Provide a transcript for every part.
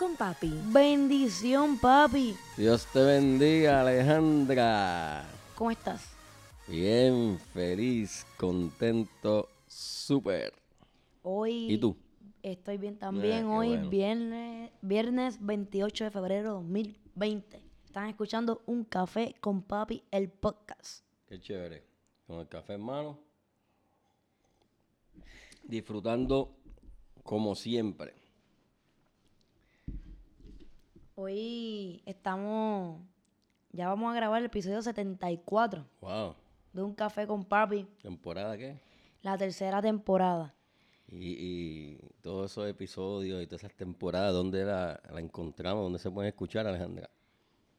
con Papi. Bendición, papi. Dios te bendiga, Alejandra. ¿Cómo estás? Bien, feliz, contento, súper. Hoy. ¿Y tú? Estoy bien también. Eh, qué Hoy, bueno. viernes, viernes 28 de febrero 2020. Están escuchando Un Café con Papi, el podcast. Qué chévere. Con el café en mano. Disfrutando como siempre. Hoy estamos. Ya vamos a grabar el episodio 74 Wow. de Un Café con Papi, ¿Temporada qué? la tercera temporada. Y, y todos esos episodios y todas esas temporadas, ¿dónde la, la encontramos? ¿Dónde se pueden escuchar, Alejandra?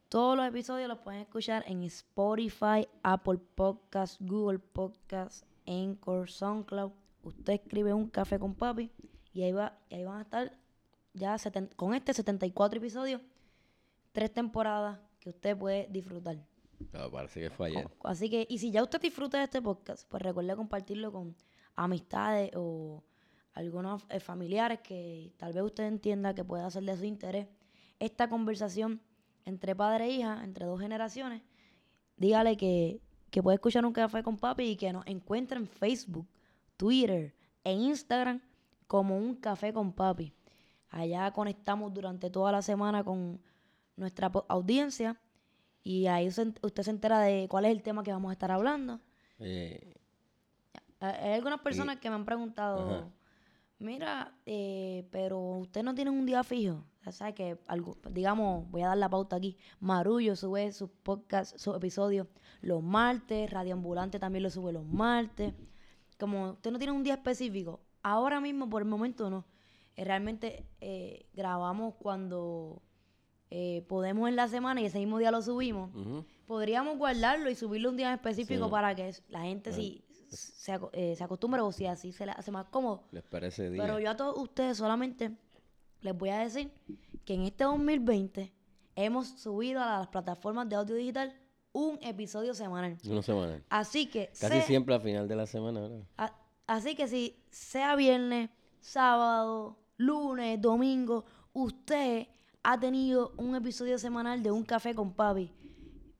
Todos los episodios los pueden escuchar en Spotify, Apple Podcasts, Google Podcasts, Anchor, SoundCloud. Usted escribe un café con papi y ahí, va, y ahí van a estar ya seten- con este 74 episodios, tres temporadas que usted puede disfrutar. Ah, parece que fue ayer. Así que, y si ya usted disfruta de este podcast, pues recuerde compartirlo con amistades o algunos eh, familiares que tal vez usted entienda que pueda ser de su interés. Esta conversación entre padre e hija, entre dos generaciones, dígale que, que puede escuchar un café con papi y que nos encuentre en Facebook, Twitter e Instagram como un café con papi. Allá conectamos durante toda la semana con nuestra audiencia y ahí usted se entera de cuál es el tema que vamos a estar hablando. Eh, Hay algunas personas que me han preguntado, Ajá. mira, eh, pero usted no tiene un día fijo. O sea, que, algo, digamos, voy a dar la pauta aquí. Marullo sube sus podcasts, sus episodios los martes, Radio Ambulante también lo sube los martes. Como usted no tiene un día específico, ahora mismo por el momento no. Eh, realmente eh, grabamos cuando eh, podemos en la semana y ese mismo día lo subimos. Podríamos guardarlo y subirlo un día en específico Sí. para que la gente si se, eh, se acostumbre o si así se le hace más cómodo. Les parece día. Pero yo a todos ustedes solamente les voy a decir que en este 2020 hemos subido a las plataformas de audio digital un episodio semanal. Una semana. Así que Casi sea- siempre al final de la semana, ¿verdad? a- así que si sea viernes, sábado, lunes, domingo, usted ha tenido un episodio semanal de Un Café con Papi.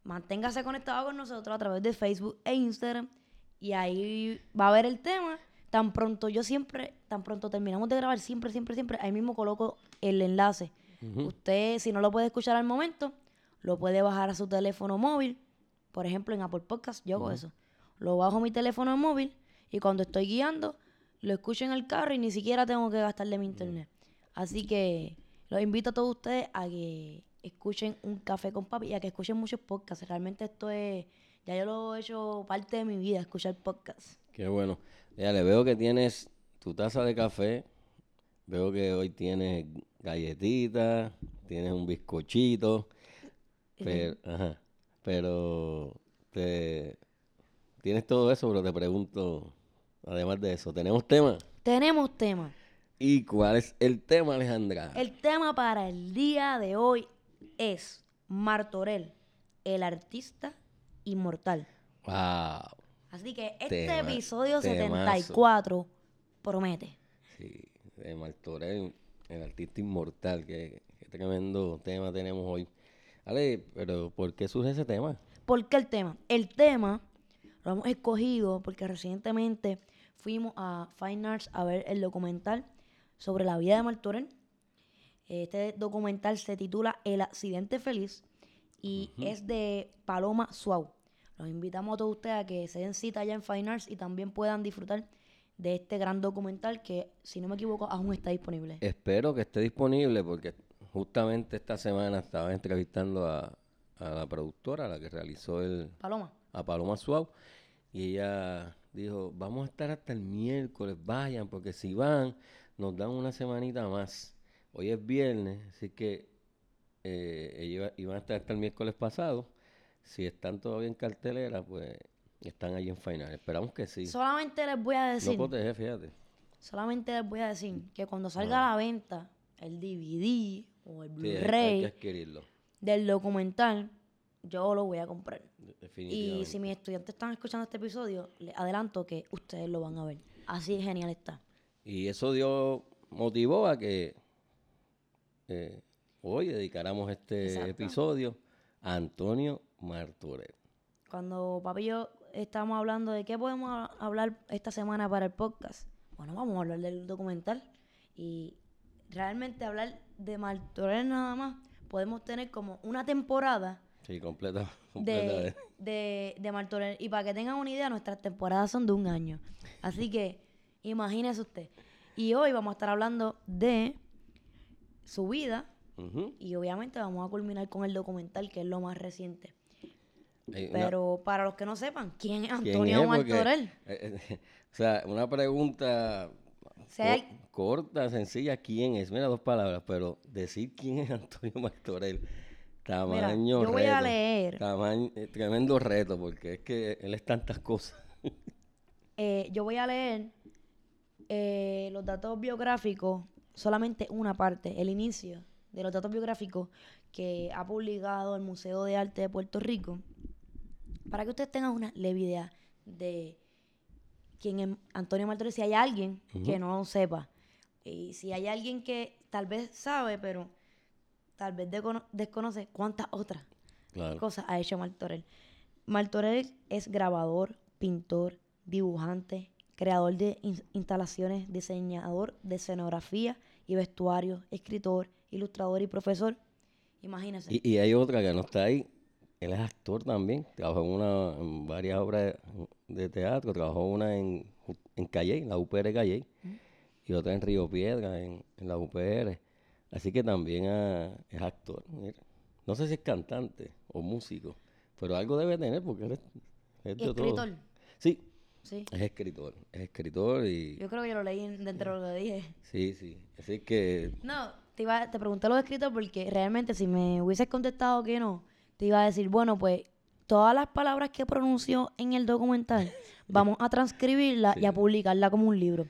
Manténgase conectado con nosotros a través de Facebook e Instagram y ahí va a ver el tema. Tan pronto yo siempre, tan pronto terminamos de grabar, siempre, siempre, siempre, ahí mismo coloco el enlace. Usted, si no lo puede escuchar al momento, lo puede bajar a su teléfono móvil. Por ejemplo, en Apple Podcast yo hago eso. Lo bajo a mi teléfono móvil y cuando estoy guiando, lo escucho en el carro y ni siquiera tengo que gastar de mi internet. Así que los invito a todos ustedes a que escuchen un café con papi y a que escuchen muchos podcasts. Realmente esto es, ya yo lo he hecho parte de mi vida, escuchar podcasts. Qué bueno. Ya le veo que tienes tu taza de café. Veo que hoy tienes galletitas, tienes un bizcochito. Pero, ajá, pero te, tienes todo eso, pero te pregunto, además de eso, ¿tenemos tema? Tenemos tema. ¿Y cuál es el tema, Alejandra? El tema para el día de hoy es Martorell, el artista inmortal. Wow. Así que este Tema- episodio temazo. 74 promete. Sí, de Martorell, el artista inmortal. Qué, qué tremendo tema tenemos hoy. Ale, pero ¿por qué surge ese tema? ¿Por qué el tema? El tema lo hemos escogido porque recientemente fuimos a Fine Arts a ver el documental sobre la vida de Martorell. Este documental se titula El accidente feliz y es de Paloma Suau. Los invitamos a todos ustedes a que se den cita allá en Fine Arts y también puedan disfrutar de este gran documental que, si no me equivoco, aún está disponible. Espero que esté disponible porque justamente esta semana estaba entrevistando a, a la productora, la que realizó el, Paloma. a Paloma Suau, y ella dijo, vamos a estar hasta el miércoles, vayan, porque si van, nos dan una semanita más. Hoy es viernes, así que eh, iba- iban a estar hasta el miércoles pasado. Si están todavía en cartelera, pues están allí en final. Esperamos que sí. Solamente les voy a No decir, protege, fíjate. solamente les voy a decir que cuando salga a la venta el DVD o el Blu-ray del documental, yo lo voy a comprar. Y si mis estudiantes están escuchando este episodio, les adelanto que ustedes lo van a ver. Así de genial está. Y eso dio, motivó a que eh, hoy dedicáramos este Exacto. episodio a Antonio Martorell. Cuando papi y yo estábamos hablando de qué podemos ha- hablar esta semana para el podcast, bueno, vamos a hablar del documental. Y realmente hablar de Martorell nada más, podemos tener como una temporada Sí, completa. completa de, de- de, de Martorell. Y para que tengan una idea, nuestras temporadas son de un año. Así que imagínese usted. Y hoy vamos a estar hablando de su vida. Y obviamente vamos a culminar con el documental, que es lo más reciente. Una- Pero para los que no sepan, ¿quién es ¿quién Antonio Martorell? eh, eh, o sea, una pregunta Si hay- co- corta, sencilla, ¿quién es? Mira, dos palabras, pero decir quién es Antonio Martorell, tamaño yo voy a leer. tamaño- eh, tremendo reto, porque es que él es tantas cosas. Yo voy a leer eh, los datos biográficos, solamente una parte, el inicio de los datos biográficos que ha publicado el Museo de Arte de Puerto Rico, para que ustedes tengan una leve idea de quién es Antonio Martorell, si hay alguien que no lo sepa, y si hay alguien que tal vez sabe, pero tal vez descono- desconoce cuántas otras Claro. cosas ha hecho Martorell. Martorell es grabador, pintor, dibujante, creador de in- instalaciones, diseñador de escenografía y vestuario, escritor, ilustrador y profesor. Imagínense. Y, y hay otra que no está ahí. Él es actor también. Trabajó en, una, en varias obras de, teatro. Trabajó una en, en Calle, la UPR Calle. Y otra en Río Piedra, en, en la UPR. Así que también ah, es actor. mira. No sé si es cantante o músico. Pero algo debe tener porque él es, es de todo. escritor. Sí, Sí. es escritor. Es escritor y... Yo creo que yo lo leí en- dentro de lo que dije. Sí, sí. Así que... No, te, iba, te pregunté lo de escritor porque realmente si me hubieses contestado que no, te iba a decir, bueno, pues todas las palabras que pronunció en el documental, vamos a transcribirla y a publicarla como un libro.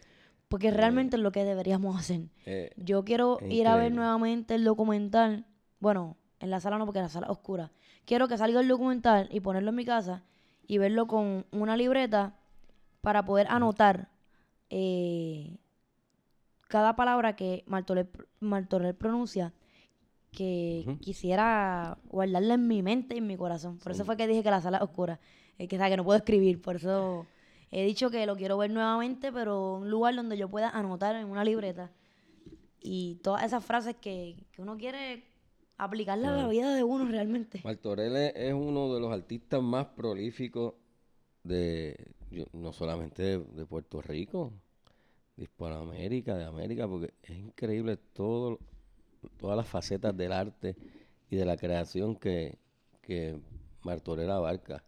Porque realmente es lo que deberíamos hacer. eh, Yo quiero ir a ver nuevamente el documental. Bueno, en la sala no, porque la sala es oscura. Quiero que salga el documental y ponerlo en mi casa y verlo con una libreta para poder anotar eh, cada palabra que Martorell, pr- Martorell pronuncia que quisiera guardarla en mi mente y en mi corazón. Por eso fue que dije que la sala es oscura. Es que, que no puedo escribir, por eso he dicho que lo quiero ver nuevamente, pero un lugar donde yo pueda anotar en una libreta y todas esas frases que, que uno quiere aplicarlas a la vida de uno realmente. Martorell es uno de los artistas más prolíficos de, no solamente de, de Puerto Rico, de Hispanoamérica, de América, porque es increíble todo, todas las facetas del arte y de la creación que, que Martorell abarca.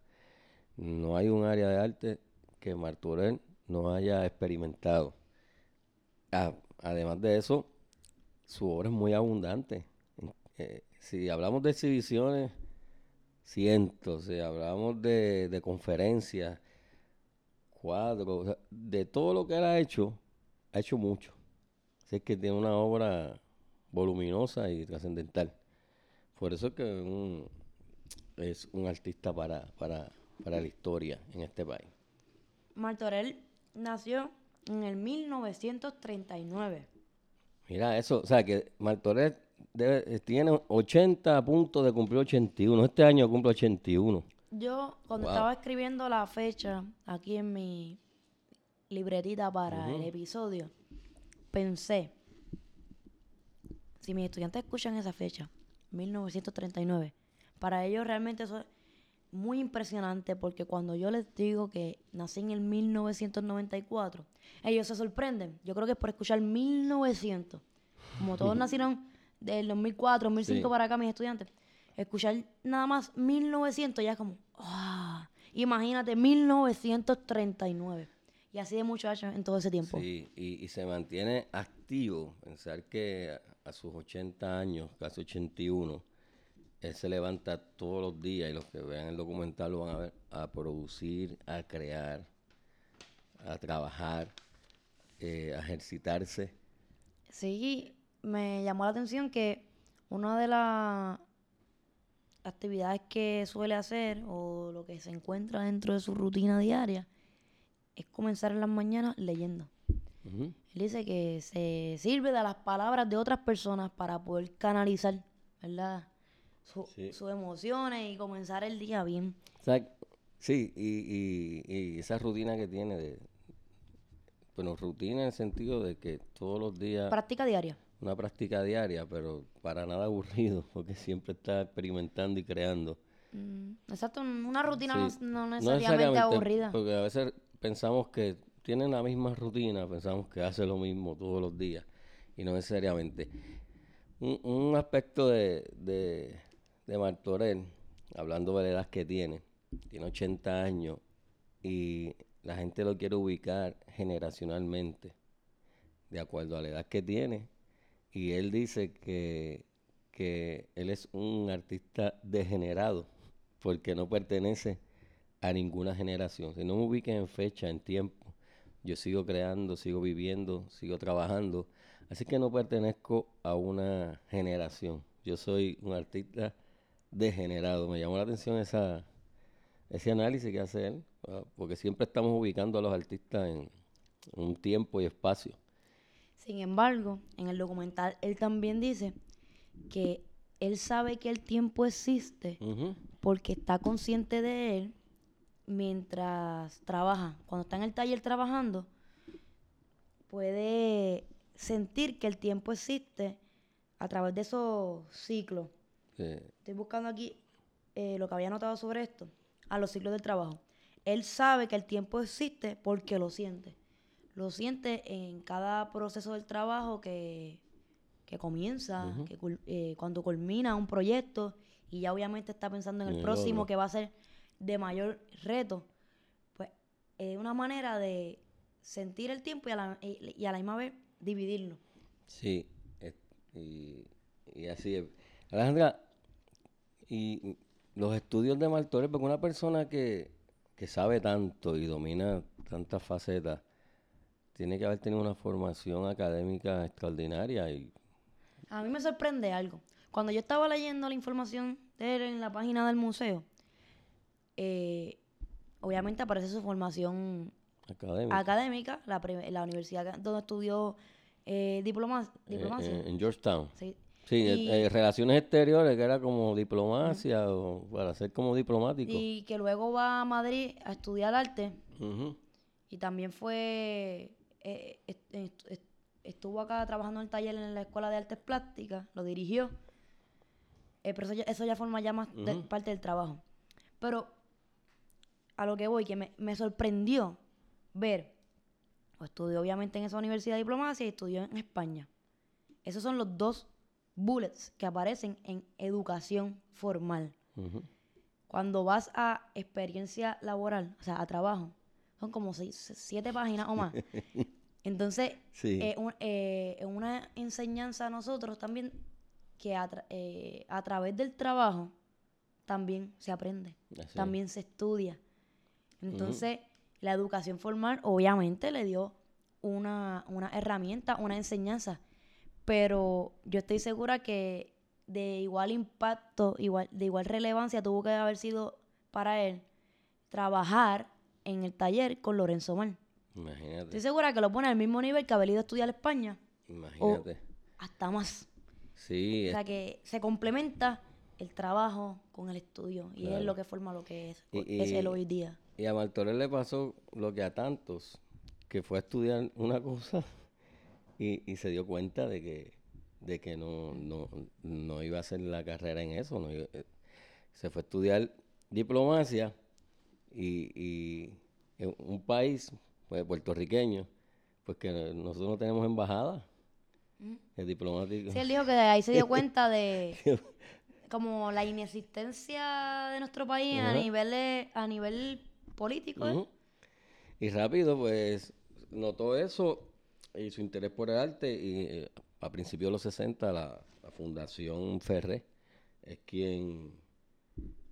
No hay un área de arte que Martorell no haya experimentado. Ah, además de eso, su obra es muy abundante. Eh, si hablamos de exhibiciones, cientos. Si hablamos de, de conferencias, cuadros, o sea, de todo lo que él ha hecho, ha hecho mucho. Así que tiene una obra voluminosa y trascendental. Por eso es que un- es un artista para, para, para la historia en este país. Martorell nació en el 1939. Mira eso, o sea que Martorell debe- tiene 80 a punto de cumplir 81. Este año cumple 81. Yo, cuando Wow. estaba escribiendo la fecha aquí en mi libretita para el episodio, pensé, si mis estudiantes escuchan esa fecha, 1939, para ellos realmente eso es muy impresionante porque cuando yo les digo que nací en el 1994, ellos se sorprenden. Yo creo que es por escuchar 1900. Como todos nacieron del 2004, 2005 Sí. para acá, mis estudiantes, escuchar nada más 1900 ya es como, ah, imagínate, 1939. Y así de muchos años en todo ese tiempo. Sí, y, y se mantiene activo. Pensar que a, a sus 80 años, casi 81, él se levanta todos los días y los que vean el documental lo van a ver a producir, a crear, a trabajar, eh, a ejercitarse. Sí, me llamó la atención que una de las actividades que suele hacer o lo que se encuentra dentro de su rutina diaria es comenzar en las mañanas leyendo. Él dice que se sirve de las palabras de otras personas para poder canalizar, ¿verdad? Su- Sí. Sus emociones y comenzar el día bien. Sí, y, y- y esa rutina que tiene de... Bueno, rutina en el sentido de que todos los días... Práctica diaria. Una práctica diaria, pero para nada aburrido, porque siempre está experimentando y creando. Mm, exacto, una rutina no- necesariamente aburrida. Porque a veces pensamos que tienen la misma rutina, pensamos que hace lo mismo todos los días, y no necesariamente. Un, un aspecto de, de, de Martorell, hablando de la edad que tiene, tiene 80 años, y la gente lo quiere ubicar generacionalmente, de acuerdo a la edad que tiene, y él dice que, que él es un artista degenerado, porque no pertenece a ninguna generación. Si no me ubiquen en fecha, en tiempo, yo sigo creando, sigo viviendo, sigo trabajando. Así que no pertenezco a una generación. Yo soy un artista degenerado. Me llamó la atención ese análisis que hace él, porque siempre estamos ubicando a los artistas en un tiempo y espacio. Sin embargo, en el documental él también dice que él sabe que el tiempo existe porque está consciente de él mientras trabaja. Cuando está en el taller trabajando, puede sentir que el tiempo existe a través de esos ciclos. Estoy buscando aquí eh, lo que había notado sobre esto, a los ciclos del trabajo. Él sabe que el tiempo existe porque lo siente. Lo siente en cada proceso del trabajo que, que comienza, que eh, cuando culmina un proyecto y ya obviamente está pensando en el el próximo que va a ser de mayor reto. Pues es una manera de sentir el tiempo y a la, y- y a la misma vez dividirlo. Sí, es- y, y así es. Alejandra, y los estudios de Martorell, porque una persona que, que sabe tanto y domina tantas facetas, tiene que haber tenido una formación académica extraordinaria y A mí me sorprende algo. Cuando yo estaba leyendo la información de él en la página del museo, eh, obviamente aparece su formación académica. académica, la, universidad donde estudió eh, diploma- eh, diplomacia. en, en Georgetown. Sí. Sí, eh, Y- eh, relaciones exteriores, que era como diplomacia o para ser como diplomático. Y que luego va a Madrid a estudiar arte y también fue, eh, est- est- est- estuvo acá trabajando en el taller en la Escuela de Artes Plásticas, lo dirigió. Eh, pero eso ya, eso ya forma ya más de- parte del trabajo. Pero a lo que voy, que me, me sorprendió ver, o estudió obviamente en esa universidad de diplomacia y estudió en España. Esos son los dos bullets que aparecen en educación formal. Cuando vas a experiencia laboral, o sea, a trabajo, son como seis, siete páginas o más. Entonces, Sí. eh, un- eh, es una enseñanza a nosotros también que a, tra- eh, a través del trabajo también se aprende, Así también se estudia. Entonces, la educación formal obviamente le dio una, una herramienta, una enseñanza, pero yo estoy segura que de igual impacto, igual, de igual relevancia tuvo que haber sido para él trabajar en el taller con Lorenzo Mar. Imagínate, Estoy segura que lo pone al mismo nivel que haber ido a estudiar a España, imagínate. hasta más. Sí, O sea que se complementa el trabajo con el estudio y es lo que forma lo que es, Y- es el hoy día. Y a Martorell le pasó lo que a tantos, que fue a estudiar una cosa y, y se dio cuenta de que, de que no, no, no iba a hacer la carrera en eso. no iba- eh, se fue a estudiar diplomacia y, y un país pues, puertorriqueño, pues que nosotros no tenemos embajada es diplomático. Sí, él dijo que ahí se dio cuenta de como la inexistencia de nuestro país a nivel de- a nivel político. ¿eh? Y rápido, pues, notó eso y su interés por el arte. Y eh, a principios de los 60, la, la Fundación Ferré es quien,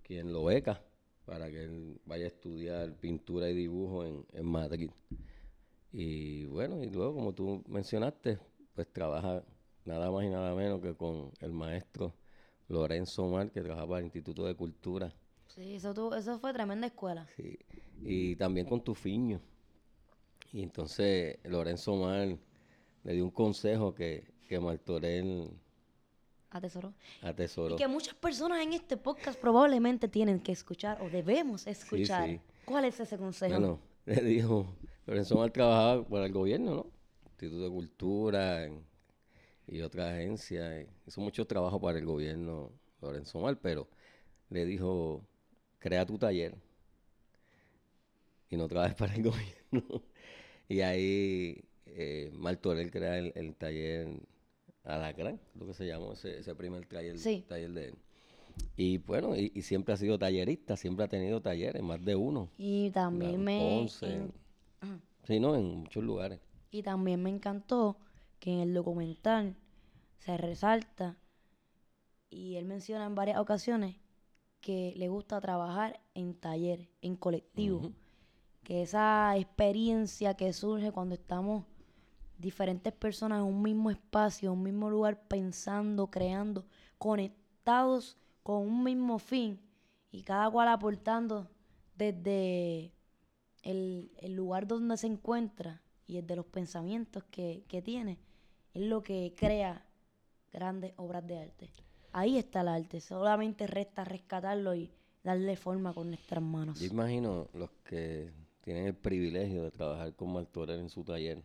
quien lo beca para que él vaya a estudiar pintura y dibujo en, en Madrid. Y bueno, y luego, como tú mencionaste, pues trabaja nada más y nada menos que con el maestro Lorenzo Mar, que trabaja para el Instituto de Cultura. Sí, eso, tu- eso fue tremenda escuela. Sí. Y también con Tufiño. Y entonces Lorenzo Mar le dio un consejo que, que Martorell Atesoró. atesoró. Y que muchas personas en este podcast probablemente tienen que escuchar o debemos escuchar. sí. ¿Cuál es ese consejo? Bueno, le dijo, Lorenzo Mar trabajaba para el gobierno, ¿no? Instituto de Cultura y otras agencias. Hizo mucho trabajo para el gobierno Lorenzo Mar, pero le dijo, crea tu taller y no trabajes para el gobierno. y ahí eh, Martorell crea el, el taller Alacrán, lo que se llamó ese, ese primer taller, Sí. taller de él. Y bueno, y, y siempre ha sido tallerista, siempre ha tenido talleres, más de uno. Y también en me Ponce, en- en- sí, no, en muchos lugares. y también me encantó que en el documental se resalta y él menciona en varias ocasiones que le gusta trabajar en taller, en colectivo, que esa experiencia que surge cuando estamos diferentes personas en un mismo espacio, en un mismo lugar, pensando, creando, conectados con un mismo fin y cada cual aportando desde el, el lugar donde se encuentra y desde los pensamientos que, que tiene, es lo que crea grandes obras de arte. Ahí está el arte, solamente resta rescatarlo y darle forma con nuestras manos. Yo imagino los que tienen el privilegio de trabajar con Martorell en su taller.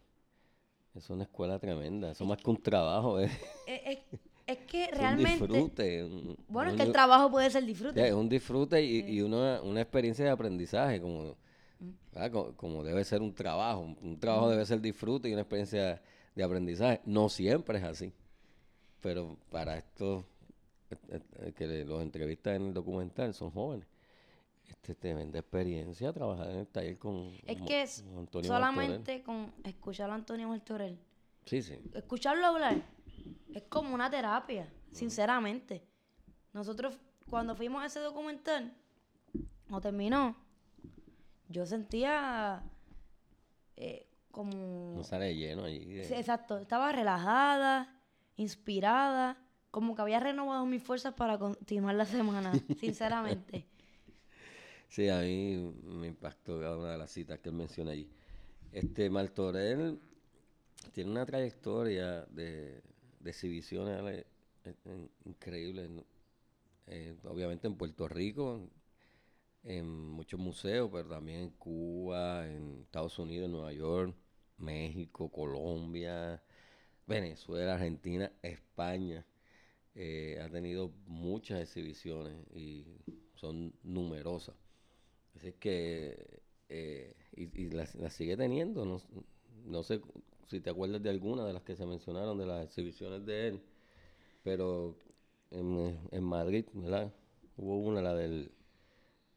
Es una escuela tremenda, eso más que un trabajo, es, Es, es- es que es un realmente... disfrute. un- Bueno, es que el trabajo puede ser disfrute. es un disfrute y, y una, una experiencia de aprendizaje, como. Co- como, debe ser un trabajo. Un, trabajo debe ser disfrute y una experiencia de aprendizaje. No siempre es así, pero para estos eh, eh, que los entrevistas en el documental son jóvenes. Este, tremenda experiencia trabajar en el taller con, Es que es con Antonio Martorell. solamente con escuchar a Antonio Martorell, Sí, sí. escucharlo hablar, es como una terapia, sinceramente. Nosotros, cuando fuimos a ese documental, o terminó, yo sentía eh, como... No sale lleno allí. de- Sí, exacto, estaba relajada, inspirada, como que había renovado mis fuerzas para continuar la semana, sinceramente. Sí, a mí me impactó cada una de las citas que él menciona allí. Este Martorell tiene una trayectoria de, exhibiciones eh, eh, increíbles. Eh, obviamente en Puerto Rico, en muchos museos, pero también en Cuba, en Estados Unidos, en Nueva York, México, Colombia, Venezuela, Argentina, España. Ha tenido muchas exhibiciones y son numerosas. Así es que, eh, y, y las, las sigue teniendo. No, no sé si te acuerdas de alguna de las que se mencionaron de las exhibiciones de él, pero en, en Madrid, ¿verdad? Hubo una, la del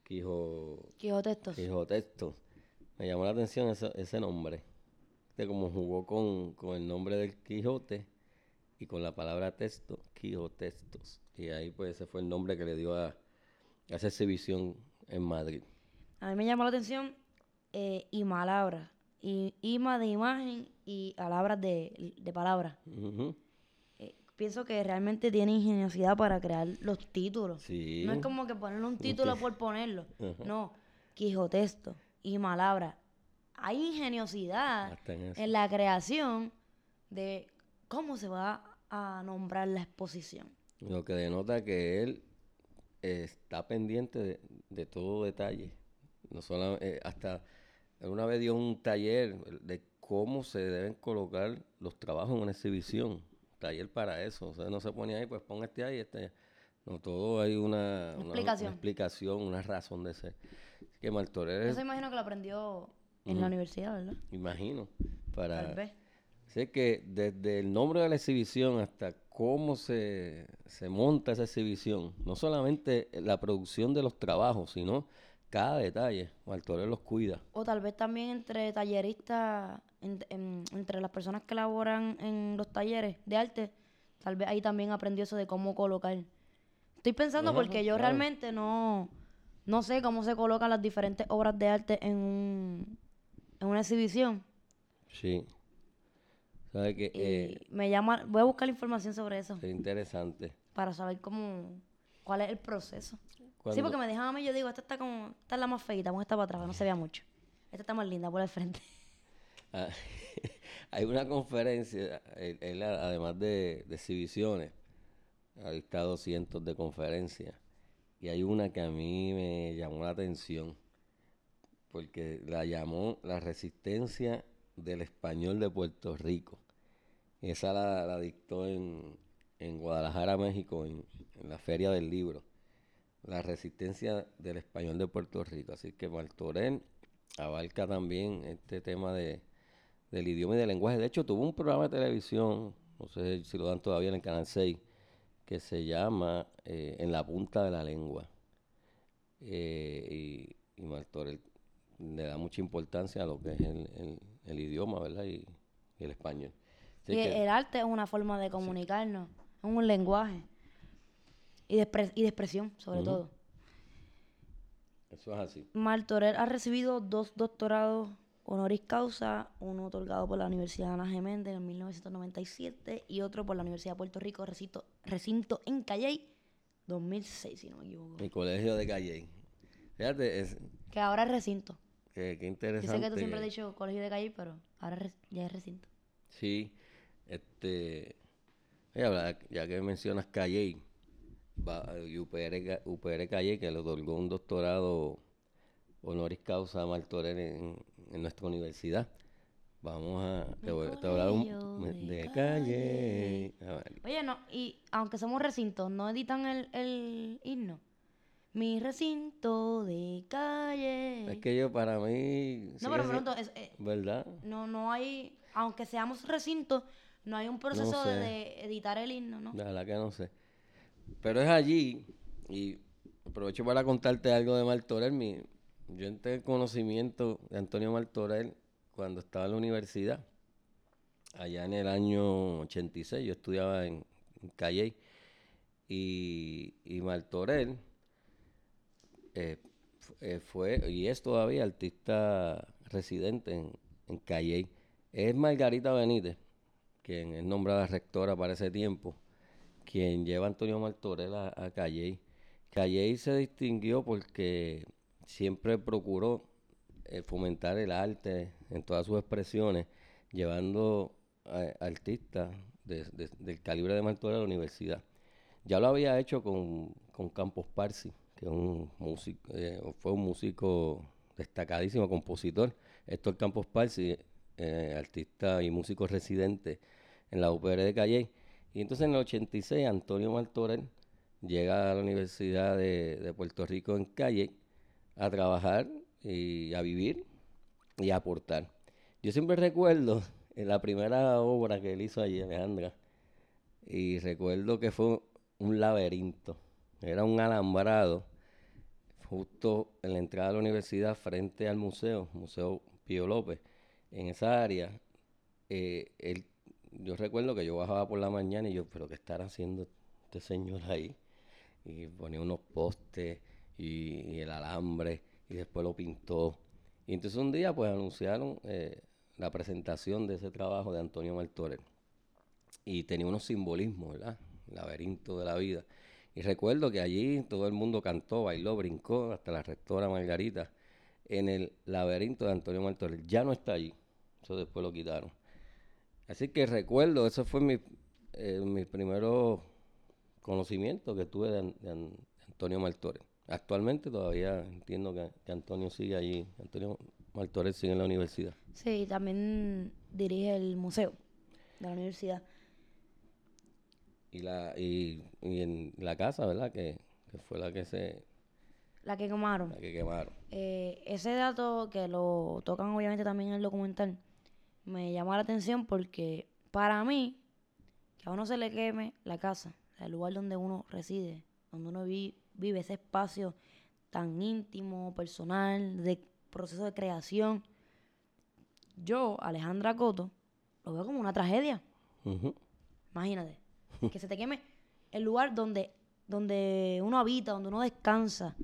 Quijo, Quijote estos. Quijotesto. Me llamó la atención ese, ese nombre. De cómo jugó con, con el nombre del Quijote y con la palabra texto, Quijotestos. Y ahí pues ese fue el nombre que le dio a, a esa exhibición en Madrid. A mí me llamó la atención eh, Imalabra. Y Ima de imagen y palabras de, de palabras. Eh, pienso que realmente tiene ingeniosidad para crear los títulos. Sí. No es como que ponerle un título por ponerlo. Ajá. No. Quijotesto y Malabra. Hay ingeniosidad en en la creación de cómo se va a nombrar la exposición. Lo que denota que él eh, está pendiente de, de todo detalle. No solo, eh, hasta una vez dio un taller de cómo se deben colocar los trabajos en una exhibición. Taller para eso. O sea, no se ponía ahí, pues ponga este ahí, este allá. No, todo hay una, una- explicación. explicación, una razón de ser. Así que Martorell es, Eso imagino que lo aprendió en la universidad, ¿verdad? imagino, para... Tal vez. Sé que desde el nombre de la exhibición hasta cómo se, se monta esa exhibición, no solamente la producción de los trabajos, sino cada detalle, Martorell los cuida. O tal vez también entre talleristas, en- en- entre las personas que laboran en los talleres de arte, tal vez ahí también aprendió eso de cómo colocar Estoy pensando Ajá, porque yo claro. realmente no, no sé cómo se colocan las diferentes obras de arte en, un, en una exhibición. Sí. ¿Sabes qué? Y Eh, me llama, voy a buscar información sobre eso es interesante. para saber cómo, cuál es el proceso. Sí, porque me dejan a mí, yo digo, esta está como, esta es la más feita, vamos esta para atrás, no se vea mucho. Esta está más linda por el frente. Ah, hay una conferencia, él, él, a- además de, de exhibiciones, ha dictado cientos de conferencias. Y hay una que a mí me llamó la atención, porque la llamó La resistencia del español de Puerto Rico. Esa la, la dictó en, en Guadalajara, México, en, en la Feria del Libro. La resistencia del español de Puerto Rico. Así que Martorell abarca también este tema de, del idioma y del lenguaje. De hecho, tuvo un programa de televisión, no sé si lo dan todavía en el Canal 6, que se llama eh, En la punta de la lengua. Eh, y, y Martorell le da mucha importancia a lo que es el, el- el idioma, ¿verdad? Y, y el español. Así Y que- el arte es una forma de comunicarnos, es un lenguaje. Y de, y de expresión, sobre todo. eso es así. Martorell ha recibido dos doctorados honoris causa, uno otorgado por la Universidad Ana Geméndez en 1997 y otro por la Universidad de Puerto Rico, recinto, recinto en Calley, 2006, si no me equivoco. Mi colegio de Calle. Fíjate, es, Que ahora es recinto. que, qué Yo interesante. sé que tú siempre has dicho colegio de Calley, pero ahora re- ya es recinto. Sí, este, ya que mencionas Calle, va, y UPR, UPR Calle, que le otorgó un doctorado honoris causa a Martorell en, en nuestra universidad. Vamos a, te voy, te voy a hablar un- de, de Calle. Oye, no, y aunque somos recintos, ¿no editan el, el himno? Mi recinto de calle. Es que yo para mí... no, pero pronto, es- eh, ¿Verdad? no, no hay, aunque seamos recintos, no hay un proceso de, sé. de editar el himno, ¿no? La verdad que no sé. Pero es allí, y aprovecho para contarte algo de Martorell. Mi, yo entré en conocimiento de Antonio Martorell cuando estaba en la universidad, allá en el año 86. Yo estudiaba en, en Calley. Y, y Martorell eh, eh, fue, y es todavía artista residente en, en Calley. Es Margarita Benítez, quien es nombrada rectora para ese tiempo quien lleva Antonio Martorell a, a Calley. Se distinguió porque siempre procuró eh, fomentar el arte en todas sus expresiones, llevando artistas de- de- del calibre de Martorell a la universidad. Ya lo había hecho con, con Campos Parsi, que un músico, eh, fue un músico destacadísimo, compositor. Héctor Campos Parsi, eh, artista y músico residente en la UPR de Calley. Y entonces en el 86 Antonio Martorell llega a la Universidad de, Puerto Rico en Calle a trabajar y a vivir y a aportar. Yo siempre recuerdo la primera obra que él hizo allí, Alejandra, y recuerdo que fue un laberinto, era un alambrado justo en la entrada de la universidad frente al museo, Museo Pío López. En esa área, eh, él yo recuerdo que yo bajaba por la mañana y yo, pero ¿qué estará haciendo este señor ahí? Y ponía unos postes y, el alambre y después lo pintó. Y entonces un día pues anunciaron eh, la presentación de ese trabajo de Antonio Martorell. Y tenía unos simbolismos, ¿verdad? Laberinto de la vida. Y recuerdo que allí todo el mundo cantó, bailó, brincó, hasta la rectora Margarita, en el laberinto de Antonio Martorell. Ya no está allí, eso después lo quitaron. Así que recuerdo, eso fue mi, eh, mi primero conocimiento que tuve de, An- de An- de Antonio Martorell. Actualmente todavía entiendo que, que Antonio sigue allí, Antonio Martorell sigue en la universidad. Sí, también dirige el museo de la universidad. Y, la, y, y en la casa, ¿verdad? Que, que fue la que se La que quemaron. la que quemaron. Eh, ese dato que lo tocan obviamente también en el documental me llama la atención porque para mí que a uno se le queme la casa, el lugar donde uno reside, donde uno vi- vive ese espacio tan íntimo, personal, de proceso de creación. Yo, Alejandra Coto, lo veo como una tragedia. Imagínate, que se te queme el lugar donde donde uno habita, donde uno descansa,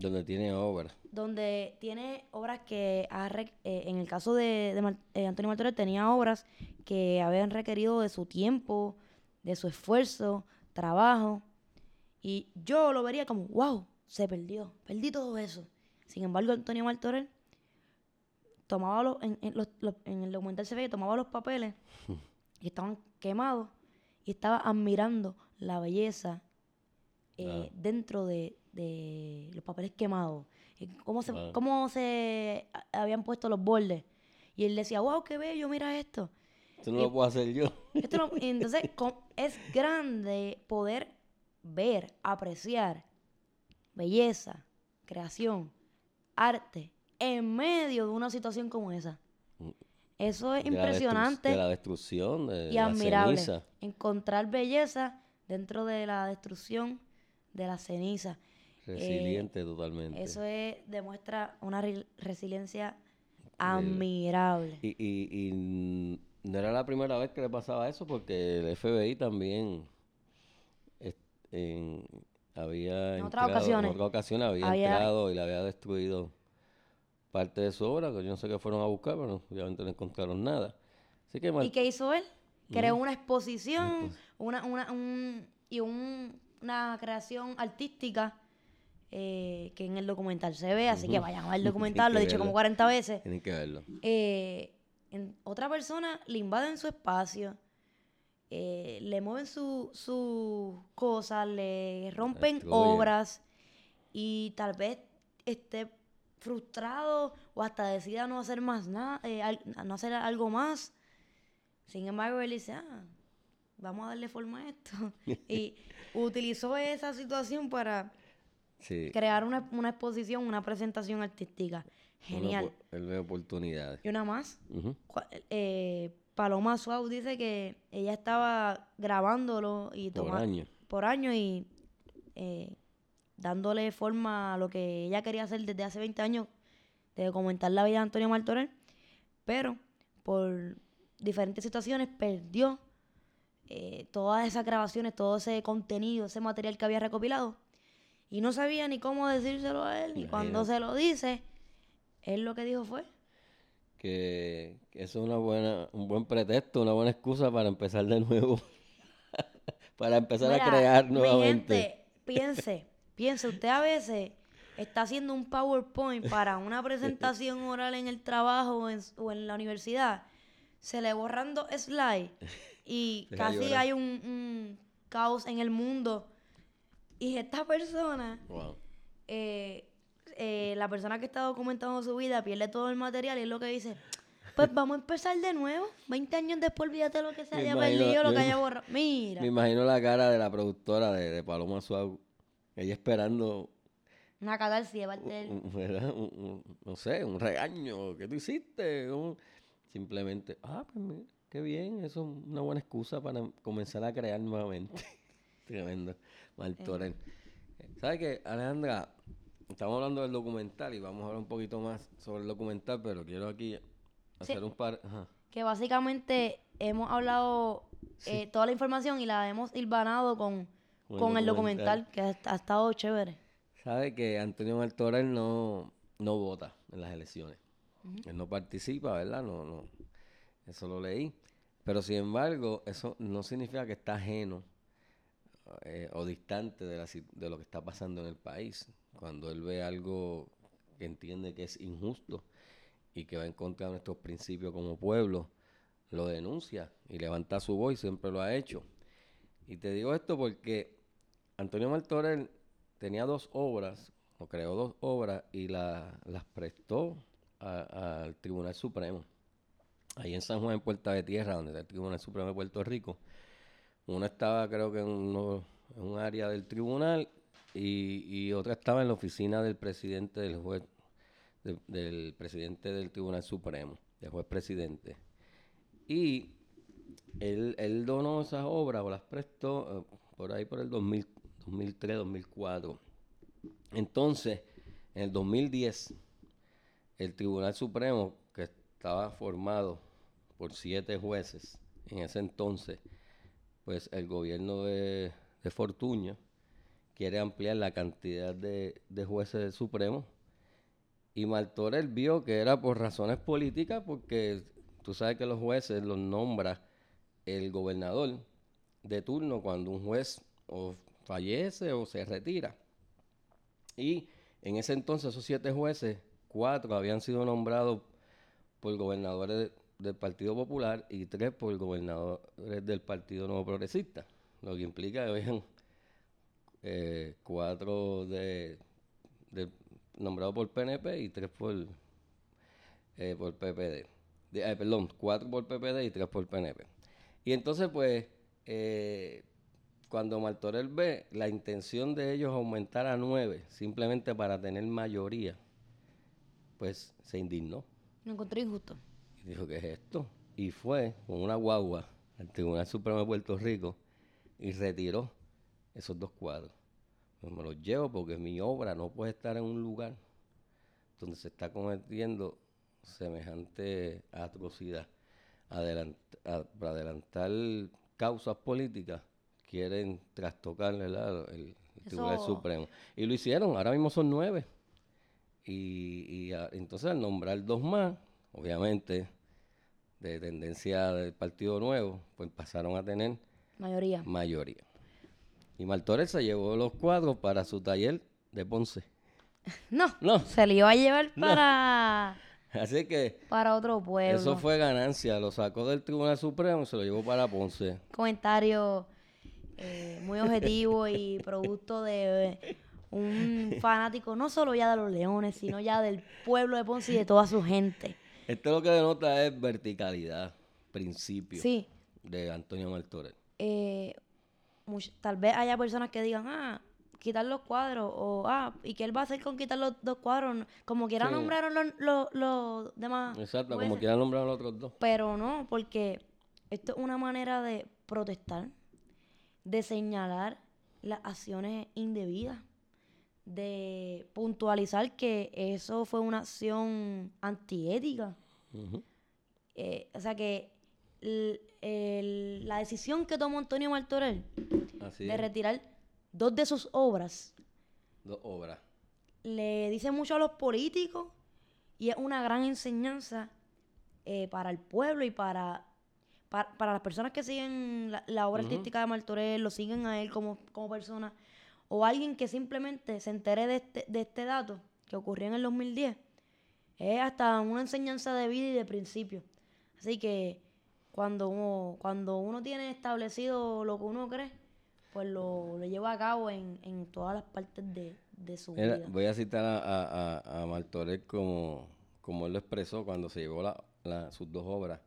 Donde tiene obra. donde tiene obras que, ha eh, en el caso de, de Mar- eh, Antonio Martorell, tenía obras que habían requerido de su tiempo, de su esfuerzo, trabajo. Y yo lo vería como, wow, se perdió, perdí todo eso. Sin embargo, Antonio Martorell tomaba los, en, en los- los- en el documental se ve que tomaba los papeles y estaban quemados y estaba admirando la belleza eh, Ah. dentro de, de los papeles quemados. Y cómo se, Wow. cómo se habían puesto los bordes. Y él decía, wow, qué bello, mira esto. Eso no lo puedo hacer yo. Esto no- entonces es grande poder ver, apreciar belleza, creación, arte en medio de una situación como esa. Eso es De la destru- impresionante De la destrucción, de y la admirable. ceniza. Encontrar belleza dentro de la destrucción de la ceniza. Resiliente totalmente. Eh, Eso es, demuestra una re- resiliencia admirable. Y, y, no era la primera vez que le pasaba eso, porque el FBI también en- había En otras ocasiones. en otras ocasiones había, Había- entrado y le había destruido parte de su obra, que yo no sé qué fueron a buscar, pero obviamente no encontraron nada. Así que ¿Y qué hizo él? Creó una exposición una, una, un- y un- una creación artística eh, que en el documental se ve, así que vayan a ver el documental, lo he dicho como verlo. 40 veces. tienen que verlo. eh, en- otra persona le invaden su espacio, eh, le mueven su- sus cosas, le rompen obras y tal vez esté frustrado o hasta decida no hacer más nada, no hacer algo más. Sin embargo, él dice, ah, vamos a darle forma a esto. y utilizó esa situación para Sí. crear una, una exposición, una presentación artística. Genial. Él ve oportunidades. Y una más. Eh, Paloma Suau dice que ella estaba grabándolo y Por toma- año. por año y eh, dándole forma a lo que ella quería hacer desde hace 20 años, de documentar la vida de Antonio Martorell, pero por diferentes situaciones perdió eh, todas esas grabaciones, todo ese contenido, ese material que había recopilado y no sabía ni cómo decírselo a él y cuando se lo dice, él lo que dijo fue, que, que eso es una buena, un buen pretexto, una buena excusa para empezar de nuevo. para empezar Mira, a crear mi nuevamente. gente, piense, piense, usted a veces está haciendo un PowerPoint para una presentación oral en el trabajo o en, o en la universidad, se le borran dos slides y Deja casi llorar. hay un, un caos en el mundo. Y esta persona, Wow. eh, eh, la persona que está documentando su vida pierde todo el material y es lo que dice, pues vamos a empezar de nuevo. 20 años después, olvídate lo que se Me haya imagino- perdido, lo que haya borrado. Mira. Me imagino la cara de la productora de, de Paloma Suau. Ella esperando, Una catarsis de parte de él. un- ¿verdad? Un- un- no sé, un regaño. ¿Qué tú hiciste? Simplemente, ah, pues mira, qué bien. Eso es una buena excusa para comenzar a crear nuevamente. Tremendo. Martorell. ¿Sabes qué, Alejandra? Estamos hablando del documental y vamos a hablar un poquito más sobre el documental, pero quiero aquí hacer un par... Ajá. Que básicamente hemos hablado eh, toda la información y la hemos hilvanado con, Con el con el documental. documental, que ha, ha estado chévere. Sabe que Antonio Martorell no, no vota en las elecciones. Él no participa, ¿verdad? No, no. Eso lo leí. Pero sin embargo, eso no significa que está ajeno eh, o distante de, la de lo que está pasando en el país. Cuando él ve algo que entiende que es injusto y que va en contra de nuestros principios como pueblo, lo denuncia y levanta su voz, siempre lo ha hecho. Y te digo esto porque Antonio Martorell tenía dos obras, o creó dos obras, y la- las prestó al Tribunal Supremo. Ahí en San Juan, en Puerta de Tierra, donde está el Tribunal Supremo de Puerto Rico. Una estaba, creo que en, un área del tribunal, y, otra estaba en la oficina del presidente del juez, de- del presidente del Tribunal Supremo, del juez presidente. Y él, él donó esas obras o las prestó eh, por ahí por el 2000, 2003, 2004. Entonces, en el 2010, el Tribunal Supremo, que estaba formado por siete jueces en ese entonces, pues el gobierno de, de quiere ampliar la cantidad de, jueces del. Y Martorell vio que era por razones políticas, porque tú sabes que los jueces los nombra el gobernador de turno cuando un juez o fallece o se retira. Y en ese entonces esos siete jueces, cuatro habían sido nombrados por gobernadores del Partido Popular y tres por gobernadores del Partido Nuevo Progresista, lo que implica que habían eh, cuatro de, de- nombrados por PNP y tres por, eh, por PPD. Eh, perdón, cuatro por PPD y tres por PNP. Y entonces, pues, eh, cuando Martorell ve la intención de ellos aumentar a nueve, simplemente para tener mayoría, pues se indignó. Lo encontré injusto. Y dijo, ¿qué es esto? Y fue con una guagua al Tribunal Supremo de Puerto Rico y retiró esos dos cuadros. Pues me los llevo porque mi obra no puede estar en un lugar donde se está cometiendo semejante atrocidad. Adelant- a- para adelantar causas políticas, quieren trastocar ¿verdad? el, el Tribunal Supremo. Y lo hicieron, ahora mismo son nueve. Y, y, entonces al nombrar dos más, obviamente, de tendencia del Partido Nuevo, pues pasaron a tener Mayoría. mayoría. Y Martorell se llevó los cuadros para su taller de Ponce. No, No. se le iba a llevar No. para, Así que para otro pueblo. eso fue ganancia. Lo sacó del Tribunal Supremo y se lo llevó para Ponce. comentario eh, muy objetivo y producto de eh, un fanático no solo ya de los leones, sino ya del pueblo de Ponce y de toda su gente. Esto lo que denota es verticalidad, principio Sí, de Antonio Martorell. eh, tal vez haya personas que digan, ah, quitar los cuadros, o ah, ¿y qué él va a hacer con quitar los dos cuadros? Como quiera Sí. nombraron los, los, los demás. Exacto, como jueces. quieran nombrar a los otros dos. Pero no, porque esto es una manera de protestar, de señalar las acciones indebidas, de puntualizar que eso fue una acción antiética. Eh, o sea que el- la decisión que tomó Antonio Martorell Así de es. retirar dos de sus obras Dos obras. le dice mucho a los políticos y es una gran enseñanza eh, para el pueblo y para, para, para las personas que siguen la, la obra artística de Martorell, lo siguen a él como, como persona, o alguien que simplemente se entere de este, de este dato que ocurrió en el 2010. Es hasta una enseñanza de vida y de principio. Así que cuando uno, cuando uno tiene establecido lo que uno cree, pues lo, lo lleva a cabo en, en todas las partes de, de su Mira, vida. voy a citar a, a, a, Martorell como, como él lo expresó cuando se llevó la, la- sus dos obras.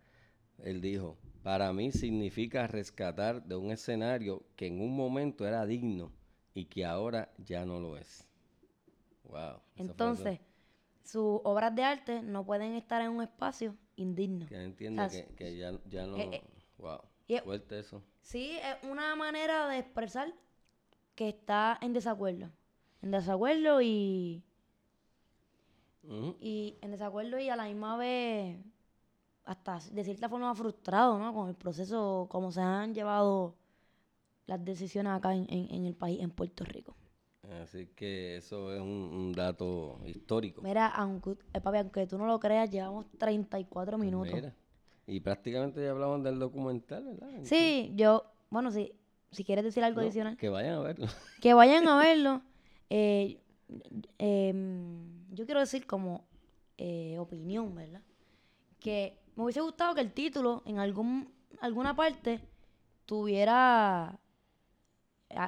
Él dijo, para mí significa rescatar de un escenario que en un momento era digno y que ahora ya no lo es. Wow. Entonces, sus obras de arte no pueden estar en un espacio indigno. Que entiende o sea, que, que ya, ya no... eh, eh, wow. y Fuerte eso. Sí, es una manera de expresar que está en desacuerdo. En desacuerdo y, y en desacuerdo y a la misma vez hasta de cierta forma frustrado, ¿no? Con el proceso, como se han llevado las decisiones acá en, en- en el país, en Puerto Rico. Así que eso es un, un dato histórico. Mira, aunque, eh, papi, aunque tú no lo creas, llevamos 34 minutos. Mira. Y prácticamente ya hablamos del documental, ¿verdad? Sí, yo, bueno, si, si quieres decir algo No, adicional. Que vayan a verlo. que vayan a verlo. Eh, em, yo quiero decir como eh, opinión, ¿verdad? Que me hubiese gustado que el título en algún alguna parte tuviera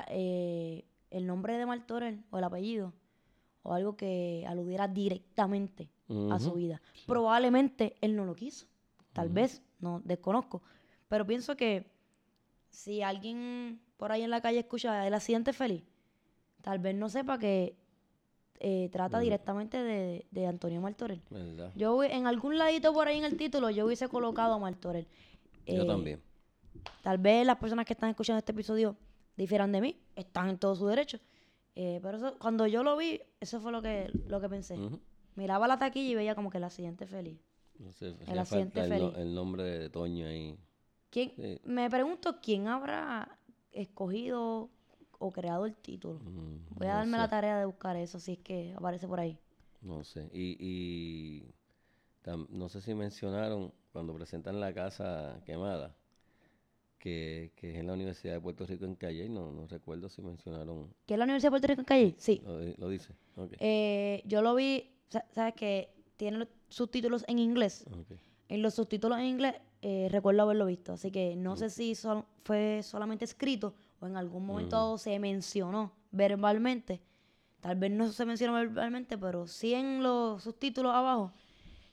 eh, el nombre de Martorell o el apellido o algo que aludiera directamente a su vida. Probablemente él no lo quiso. Tal vez, no desconozco. Pero pienso que si alguien por ahí en la calle escucha el accidente feliz, tal vez no sepa que eh, trata directamente de, de Antonio Martorell. ¿Verdad? Yo en algún ladito por ahí en el título yo hubiese colocado a Martorell. Yo Eh, también. Tal vez las personas que están escuchando este episodio difieran de mí, están en todo su derecho. Eh, pero eso, cuando yo lo vi, eso fue lo que, lo que pensé. Miraba la taquilla y veía como que el accidente feliz. No sé, accidente el, feliz. el nombre de Toño ahí. ¿Quién, Sí. Me pregunto quién habrá escogido o creado el título. Mm, Voy a no darme sé, la tarea de buscar eso, si es que aparece por ahí. No sé. Y, y tam- no sé si mencionaron cuando presentan la casa quemada, que, que es en la Universidad de Puerto Rico en Calle, no, no recuerdo si mencionaron, ¿Qué es la Universidad de Puerto Rico en Calle? Sí. lo, di- lo dice. Eh, yo lo vi, sa- ¿sabes que Tiene los subtítulos en inglés. En los subtítulos en inglés eh, recuerdo haberlo visto, así que no sé si sol- fue solamente escrito o en algún momento se mencionó verbalmente. Tal vez no se mencionó verbalmente, pero sí en los subtítulos abajo.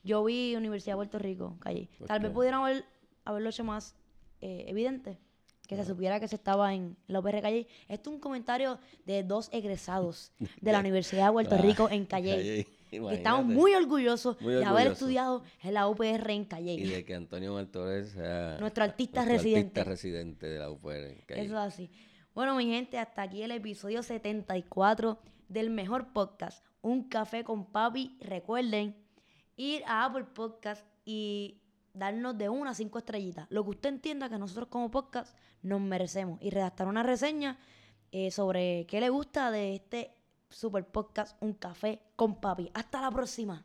Yo vi Universidad de Puerto Rico, calle. Tal vez que- pudieran haber, haberlo hecho más eh, evidente. Que se supiera que se estaba en la UPR Calle. Esto es un comentario de dos egresados de la Universidad de Puerto Rico en Calle. Calle, Que estamos muy orgullosos Muy de haber estudiado en la UPR en Calle. Y de que Antonio Martorell sea Nuestro artista nuestro residente. artista residente de la UPR en Calle. Eso es así. Bueno, mi gente, hasta aquí el episodio 74 del mejor podcast, Un Café con Papi. Recuerden ir a Apple Podcast y darnos de una a cinco estrellitas. Lo que usted entienda que nosotros como podcast nos merecemos. Y redactar una reseña eh, sobre qué le gusta de este super podcast, Un Café con Papi. Hasta la próxima.